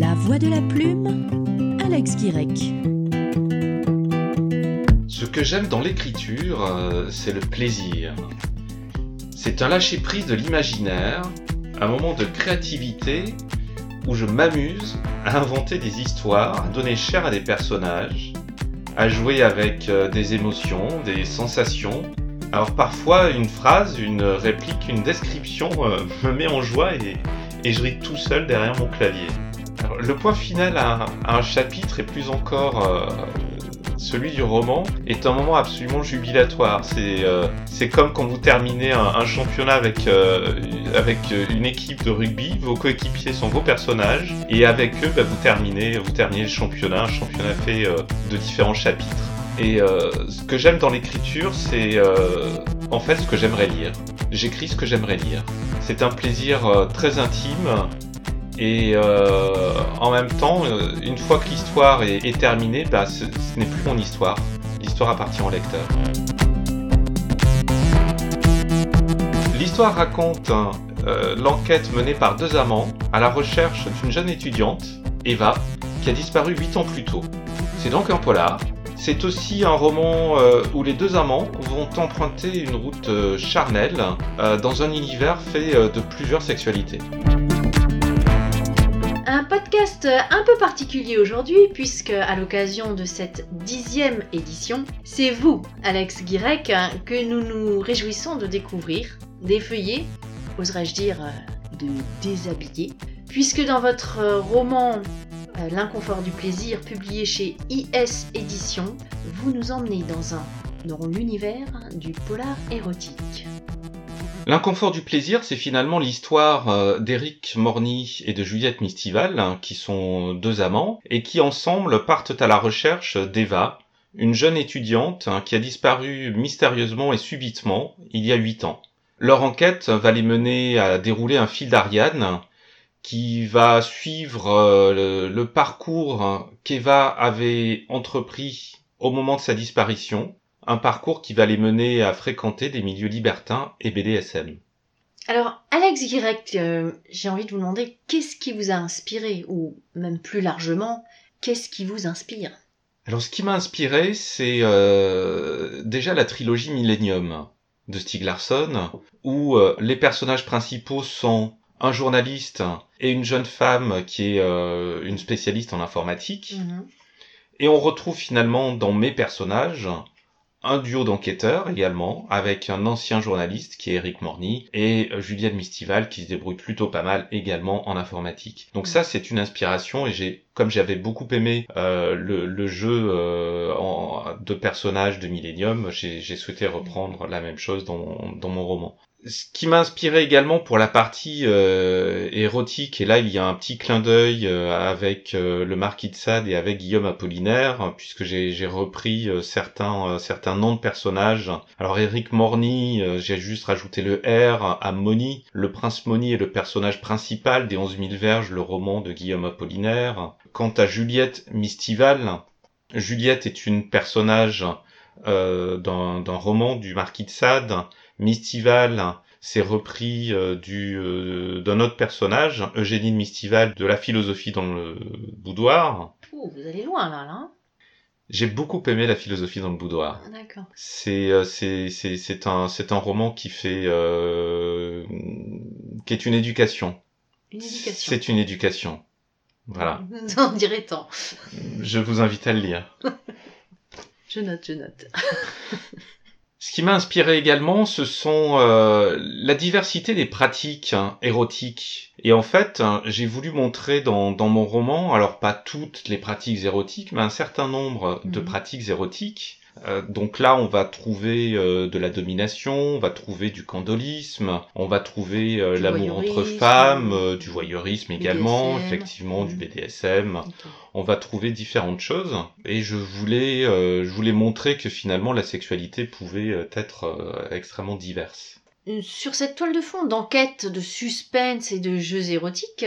La voix de la plume, Alex Guirec. Ce que j'aime dans l'écriture, euh, c'est le plaisir. C'est un lâcher-prise de l'imaginaire, un moment de créativité où je m'amuse à inventer des histoires, à donner chair à des personnages, à jouer avec euh, des émotions, des sensations. Alors parfois une phrase, une réplique, une description euh, me met en joie et, et je ris tout seul derrière mon clavier. Le point final à, un chapitre et plus encore euh, celui du roman est un moment absolument jubilatoire. C'est euh, comme quand vous terminez un, championnat avec, euh, avec une équipe de rugby, vos coéquipiers sont vos personnages, et avec eux, bah, vous, terminez, vous terminez le championnat, un championnat fait de différents chapitres. Et ce que j'aime dans l'écriture, c'est en fait ce que j'aimerais lire. J'écris ce que j'aimerais lire. C'est un plaisir très intime et euh, en même temps, euh, une fois que l'histoire est, terminée, bah, ce, n'est plus mon histoire. L'histoire appartient au lecteur. L'histoire raconte euh, l'enquête menée par deux amants à la recherche d'une jeune étudiante, Eva, qui a disparu huit ans plus tôt. C'est donc un polar. C'est aussi un roman où les deux amants vont emprunter une route charnelle dans un univers fait de plusieurs sexualités. Podcast un peu particulier aujourd'hui, puisque à l'occasion de cette dixième édition, c'est vous, Alex Guirec, que nous nous réjouissons de découvrir, d'effeuiller, oserais-je dire euh, de déshabiller, puisque dans votre roman euh, L'inconfort du plaisir, publié chez IS Éditions, vous nous emmenez dans un dans l'univers du polar érotique. L'inconfort du plaisir, c'est finalement l'histoire euh, d'Éric Morny et de Juliette Mistival, hein, qui sont deux amants, et qui ensemble partent à la recherche d'Eva, une jeune étudiante hein, qui a disparu mystérieusement et subitement il y a huit ans. Leur enquête va les mener à dérouler un fil d'Ariane qui va suivre euh, le, le parcours hein, qu'Eva avait entrepris au moment de sa disparition, un parcours qui va les mener à fréquenter des milieux libertins et BDSM. Alors, Alex Guirec, euh, j'ai envie de vous demander qu'est-ce qui vous a inspiré, ou même plus largement, qu'est-ce qui vous inspire? Alors ce qui m'a inspiré, c'est euh, déjà la trilogie Millennium de Stieg Larsson, où euh, les personnages principaux sont un journaliste et une jeune femme qui est une spécialiste en informatique. Et on retrouve finalement dans mes personnages un duo d'enquêteurs également, avec un ancien journaliste qui est Eric Morny et euh, Juliette Mistival qui se débrouille plutôt pas mal également en informatique. Donc ça c'est une inspiration et j'ai, comme j'avais beaucoup aimé euh, le, jeu euh, en- de personnages de Millennium, j'ai souhaité reprendre la même chose dans mon roman. Ce qui m'a inspiré également pour la partie euh, érotique, et là il y a un petit clin d'œil euh, avec euh, le Marquis de Sade et avec Guillaume Apollinaire, puisque j'ai repris euh, certains euh, certains noms de personnages. Alors Eric Morny, euh, j'ai juste rajouté le R à Moni. Le prince Moni est le personnage principal des 11 000 verges, le roman de Guillaume Apollinaire. Quant à Juliette Mistival, Juliette est une personnage d'un roman du Marquis de Sade. Mistival, c'est repris euh, du euh, d'un autre personnage, Eugénie de Mistival, de la philosophie dans le boudoir. Ouh, vous allez loin là, là. hein J'ai beaucoup aimé la philosophie dans le boudoir. Ah, D'accord. C'est euh, c'est c'est c'est un c'est un roman qui fait euh, qui est une éducation. Une éducation. C'est une éducation. Voilà. On dirait tant. Je vous invite à le lire. Je note, je note. Ce qui m'a inspiré également, ce sont euh, la diversité des pratiques hein, érotiques. Et en fait, hein, j'ai voulu montrer dans, dans mon roman, alors pas toutes les pratiques érotiques, mais un certain nombre de Mhm. pratiques érotiques. Euh, donc là, on va trouver euh, de la domination, on va trouver du candolisme, on va trouver euh, l'amour entre femmes, du voyeurisme également, BDSM. effectivement, du Mhm. BDSM on va trouver différentes choses et je voulais je voulais montrer que finalement la sexualité pouvait être extrêmement diverse. Sur cette toile de fond d'enquête, de suspense et de jeux érotiques,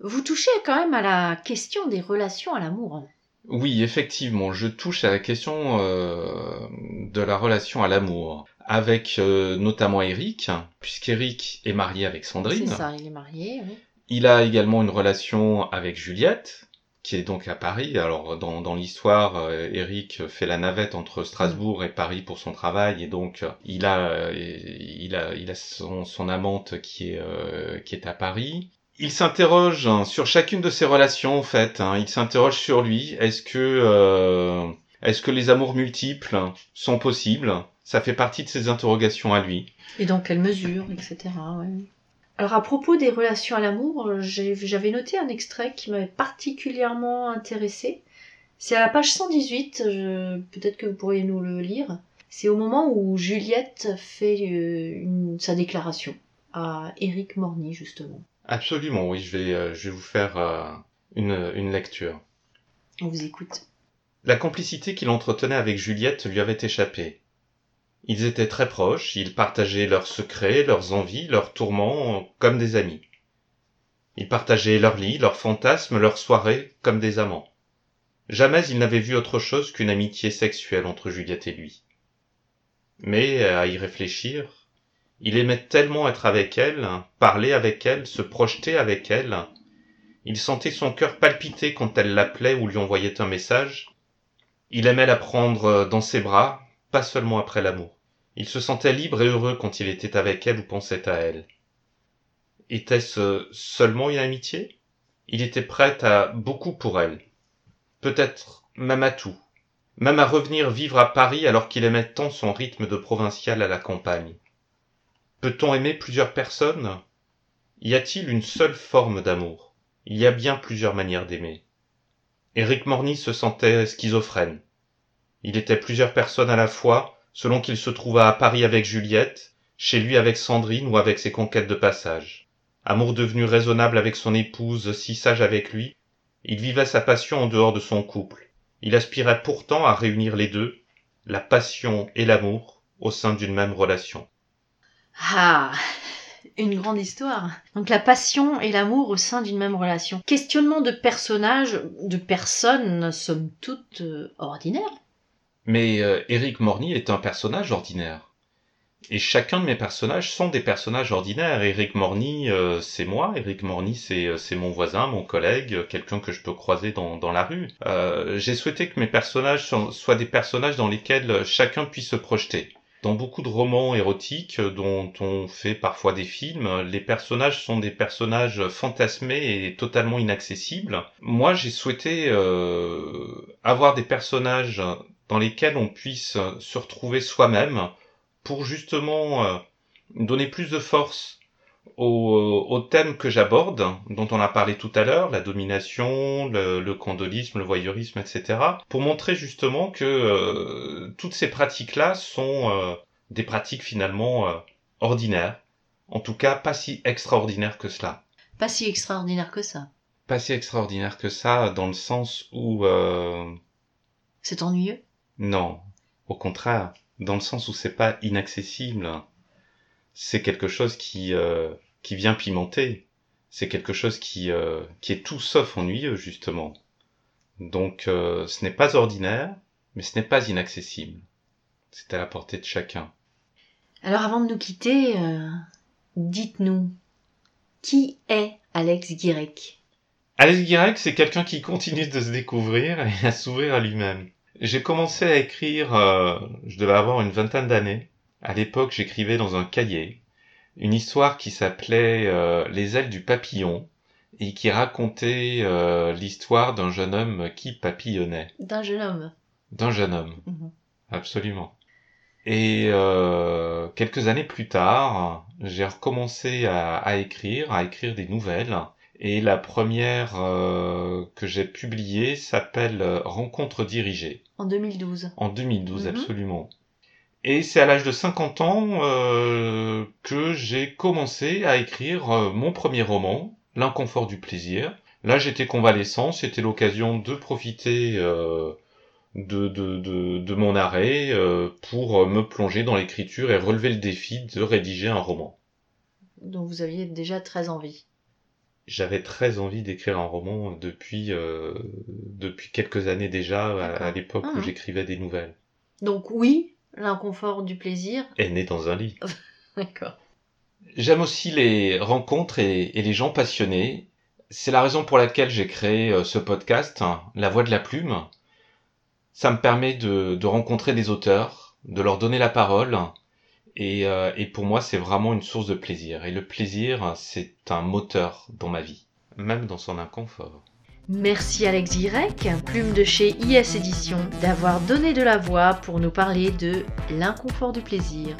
vous touchez quand même à la question des relations à l'amour. Oui, effectivement, je touche à la question euh, de la relation à l'amour avec euh, notamment Eric, puisqu'Eric est marié avec Sandrine. C'est ça, il est marié, oui. Il a également une relation avec Juliette, qui est donc à Paris. Alors dans, dans l'histoire, euh, Eric fait la navette entre Strasbourg et Paris pour son travail et donc il a euh, il a il a son, son amante qui est euh, qui est à Paris. Il s'interroge hein, sur chacune de ses relations en fait. hein. Il s'interroge sur lui. Est-ce que euh, est-ce que les amours multiples sont possibles? Ça fait partie de ses interrogations à lui. Et dans quelle mesure, etc. ouais. Alors à propos des relations à l'amour, j'avais noté un extrait qui m'avait particulièrement intéressé. C'est à la page 118, je- peut-être que vous pourriez nous le lire. C'est au moment où Juliette fait euh, une- sa déclaration à Éric Morny, justement. Absolument, oui. Je vais euh, je vais vous faire euh, une une lecture. On vous écoute. La complicité qu'il entretenait avec Juliette lui avait échappé. Ils étaient très proches, ils partageaient leurs secrets, leurs envies, leurs tourments, comme des amis. Ils partageaient leurs lits, leurs fantasmes, leurs soirées, comme des amants. Jamais il n'avait vu autre chose qu'une amitié sexuelle entre Juliette et lui. Mais, à y réfléchir, il aimait tellement être avec elle, parler avec elle, se projeter avec elle. Il sentait son cœur palpiter quand elle l'appelait ou lui envoyait un message, il aimait la prendre dans ses bras, pas seulement après l'amour. Il se sentait libre et heureux quand il était avec elle ou pensait à elle. Était-ce seulement une amitié? Il était prêt à beaucoup pour elle. Peut-être même à tout. Même à revenir vivre à Paris alors qu'il aimait tant son rythme de provincial à la campagne. Peut-on aimer plusieurs personnes? Y a-t-il une seule forme d'amour? Il y a bien plusieurs manières d'aimer. Éric Morny se sentait schizophrène. Il était plusieurs personnes à la fois, selon qu'il se trouvât à Paris avec Juliette, chez lui avec Sandrine ou avec ses conquêtes de passage. Amour devenu raisonnable avec son épouse, si sage avec lui, il vivait sa passion en dehors de son couple. Il aspirait pourtant à réunir les deux, la passion et l'amour, au sein d'une même relation. Ah, une grande histoire. Donc la passion et l'amour au sein d'une même relation. Questionnement de personnages, de personnes, somme toute euh, ordinaires. Mais euh, Éric Morny est un personnage ordinaire. Et chacun de mes personnages sont des personnages ordinaires. Éric Morny, euh, c'est moi. Éric Morny, c'est euh, mon voisin, mon collègue, quelqu'un que je peux croiser dans, la rue. J'ai souhaité que mes personnages so- soient des personnages dans lesquels chacun puisse se projeter. Dans beaucoup de romans érotiques euh, dont on fait parfois des films, les personnages sont des personnages fantasmés et totalement inaccessibles. Moi, j'ai souhaité euh, avoir des personnages dans lesquels on puisse se retrouver soi-même pour justement euh, donner plus de force au, au thème que j'aborde, dont on a parlé tout à l'heure, la domination, le, le candolisme, le voyeurisme, etc., pour montrer justement que euh, toutes ces pratiques-là sont euh, des pratiques finalement euh, ordinaires, en tout cas pas si extraordinaires que cela. Pas si extraordinaire que ça. Pas si extraordinaires que ça, dans le sens où... euh, C'est ennuyeux? Non, au contraire, dans le sens où c'est pas inaccessible. C'est quelque chose qui euh, qui vient pimenter. C'est quelque chose qui euh, qui est tout sauf ennuyeux justement. Donc euh, ce n'est pas ordinaire, mais ce n'est pas inaccessible. C'est à la portée de chacun. Alors avant de nous quitter, euh, dites-nous, qui est Alex Guirec? Alex Guirec, c'est quelqu'un qui continue de se découvrir et à s'ouvrir à lui-même. J'ai commencé à écrire, euh, je devais avoir une vingtaine d'années. À l'époque, j'écrivais dans un cahier une histoire qui s'appelait euh, Les ailes du papillon et qui racontait euh, l'histoire d'un jeune homme qui papillonnait. D'un jeune homme. D'un jeune homme, Mhm. absolument. Et euh, quelques années plus tard, j'ai recommencé à, à écrire, à écrire des nouvelles. Et la première euh, que j'ai publiée s'appelle Rencontre dirigée, En 2012. en 2012 Mhm. absolument. Et c'est à l'âge de 50 ans euh, que j'ai commencé à écrire euh, mon premier roman, L'inconfort du plaisir. Là j'étais convalescent, c'était l'occasion de profiter euh, de, de, de, de mon arrêt euh, pour me plonger dans l'écriture et relever le défi de rédiger un roman. dont vous aviez déjà très envie. J'avais très envie d'écrire un roman depuis euh, depuis quelques années déjà, à, l'époque où Ah. j'écrivais des nouvelles. Donc oui, l'inconfort du plaisir. est né dans un lit. D'accord. J'aime aussi les rencontres et, les gens passionnés. C'est la raison pour laquelle j'ai créé euh, ce podcast, hein, La Voix de la Plume. Ça me permet de, rencontrer des auteurs, de leur donner la parole. Et, euh, et pour moi, c'est vraiment une source de plaisir. Et le plaisir, c'est un moteur dans ma vie, même dans son inconfort. Merci Alex Girec, plume de chez IS Éditions, d'avoir donné de la voix pour nous parler de l'inconfort du plaisir.